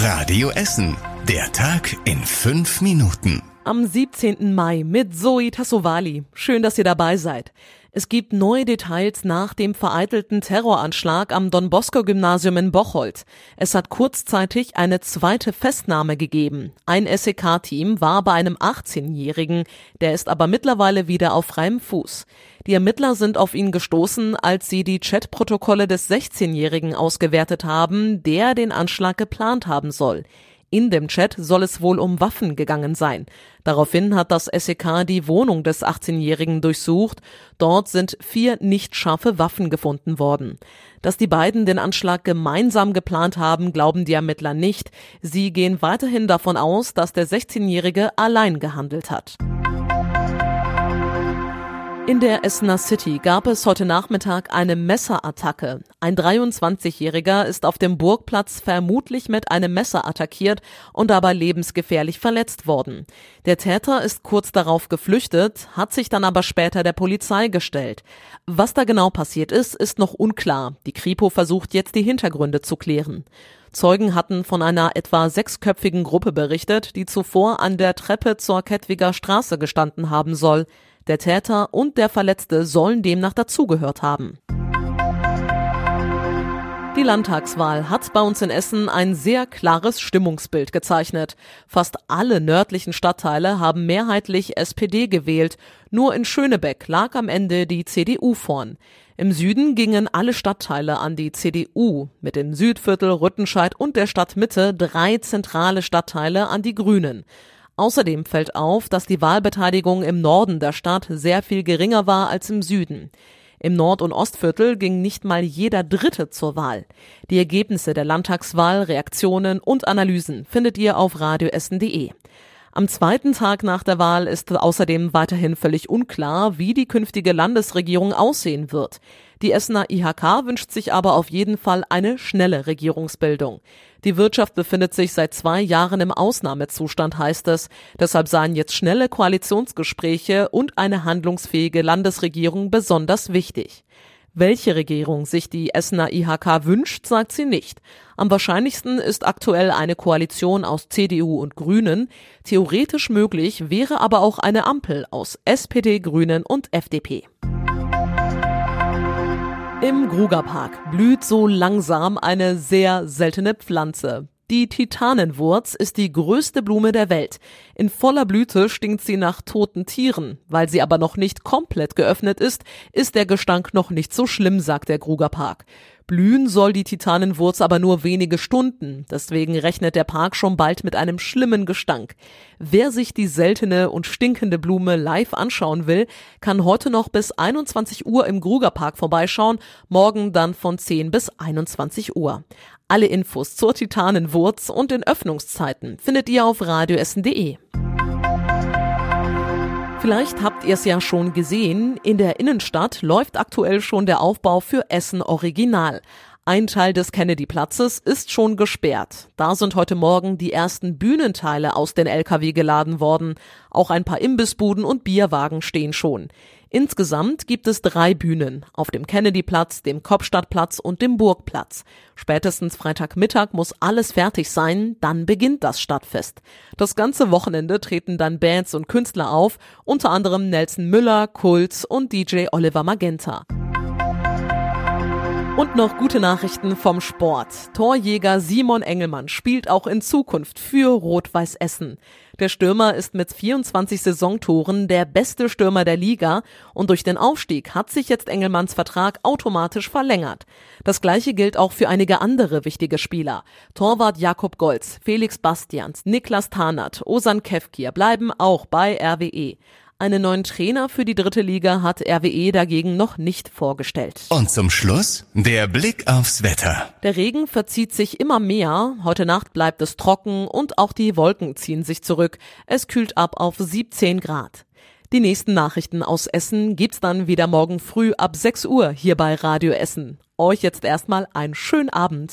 Radio Essen. Der Tag in fünf Minuten. Am 17. Mai mit Zoe Tassovali. Schön, dass ihr dabei seid. Es gibt neue Details nach dem vereitelten Terroranschlag am Don Bosco Gymnasium in Bocholt. Es hat kurzzeitig eine zweite Festnahme gegeben. Ein SEK-Team war bei einem 18-Jährigen, der ist aber mittlerweile wieder auf freiem Fuß. Die Ermittler sind auf ihn gestoßen, als sie die Chatprotokolle des 16-Jährigen ausgewertet haben, der den Anschlag geplant haben soll. In dem Chat soll es wohl um Waffen gegangen sein. Daraufhin hat das SEK die Wohnung des 18-Jährigen durchsucht. Dort sind vier nicht scharfe Waffen gefunden worden. Dass die beiden den Anschlag gemeinsam geplant haben, glauben die Ermittler nicht. Sie gehen weiterhin davon aus, dass der 16-Jährige allein gehandelt hat. In der Essener City gab es heute Nachmittag eine Messerattacke. Ein 23-Jähriger ist auf dem Burgplatz vermutlich mit einem Messer attackiert und dabei lebensgefährlich verletzt worden. Der Täter ist kurz darauf geflüchtet, hat sich dann aber später der Polizei gestellt. Was da genau passiert ist, ist noch unklar. Die Kripo versucht jetzt die Hintergründe zu klären. Zeugen hatten von einer etwa sechsköpfigen Gruppe berichtet, die zuvor an der Treppe zur Kettwiger Straße gestanden haben soll. Der Täter und der Verletzte sollen demnach dazugehört haben. Die Landtagswahl hat bei uns in Essen ein sehr klares Stimmungsbild gezeichnet. Fast alle nördlichen Stadtteile haben mehrheitlich SPD gewählt. Nur in Schönebeck lag am Ende die CDU vorn. Im Süden gingen alle Stadtteile an die CDU, mit dem Südviertel, Rüttenscheid und der Stadtmitte drei zentrale Stadtteile an die Grünen. Außerdem fällt auf, dass die Wahlbeteiligung im Norden der Stadt sehr viel geringer war als im Süden. Im Nord- und Ostviertel ging nicht mal jeder Dritte zur Wahl. Die Ergebnisse der Landtagswahl, Reaktionen und Analysen findet ihr auf radioessen.de. Am zweiten Tag nach der Wahl ist außerdem weiterhin völlig unklar, wie die künftige Landesregierung aussehen wird. Die Essener IHK wünscht sich aber auf jeden Fall eine schnelle Regierungsbildung. Die Wirtschaft befindet sich seit zwei Jahren im Ausnahmezustand, heißt es. Deshalb seien jetzt schnelle Koalitionsgespräche und eine handlungsfähige Landesregierung besonders wichtig. Welche Regierung sich die Essener IHK wünscht, sagt sie nicht. Am wahrscheinlichsten ist aktuell eine Koalition aus CDU und Grünen. Theoretisch möglich wäre aber auch eine Ampel aus SPD, Grünen und FDP. Im Grugerpark blüht so langsam eine sehr seltene Pflanze. Die Titanenwurz ist die größte Blume der Welt. In voller Blüte stinkt sie nach toten Tieren. Weil sie aber noch nicht komplett geöffnet ist, ist der Gestank noch nicht so schlimm, sagt der Grugerpark. Blühen soll die Titanenwurz aber nur wenige Stunden. Deswegen rechnet der Park schon bald mit einem schlimmen Gestank. Wer sich die seltene und stinkende Blume live anschauen will, kann heute noch bis 21 Uhr im Grugerpark vorbeischauen, morgen dann von 10 bis 21 Uhr. Alle Infos zur Titanenwurz und den Öffnungszeiten findet ihr auf radioessen.de. Vielleicht habt ihr es ja schon gesehen, in der Innenstadt läuft aktuell schon der Aufbau für Essen Original. Ein Teil des Kennedy-Platzes ist schon gesperrt. Da sind heute Morgen die ersten Bühnenteile aus den LKW geladen worden. Auch ein paar Imbissbuden und Bierwagen stehen schon. Insgesamt gibt es drei Bühnen auf dem Kennedyplatz, dem Kopstadtplatz und dem Burgplatz. Spätestens Freitagmittag muss alles fertig sein, dann beginnt das Stadtfest. Das ganze Wochenende treten dann Bands und Künstler auf, unter anderem Nelson Müller, Kulz und DJ Oliver Magenta. Und noch gute Nachrichten vom Sport. Torjäger Simon Engelmann spielt auch in Zukunft für Rot-Weiß Essen. Der Stürmer ist mit 24 Saisontoren der beste Stürmer der Liga und durch den Aufstieg hat sich jetzt Engelmanns Vertrag automatisch verlängert. Das gleiche gilt auch für einige andere wichtige Spieler. Torwart Jakob Golz, Felix Bastians, Niklas Tarnat, Osan Kevkir bleiben auch bei RWE. Einen neuen Trainer für die dritte Liga hat RWE dagegen noch nicht vorgestellt. Und zum Schluss der Blick aufs Wetter. Der Regen verzieht sich immer mehr. Heute Nacht bleibt es trocken und auch die Wolken ziehen sich zurück. Es kühlt ab auf 17 Grad. Die nächsten Nachrichten aus Essen gibt's dann wieder morgen früh ab 6 Uhr hier bei Radio Essen. Euch jetzt erstmal einen schönen Abend.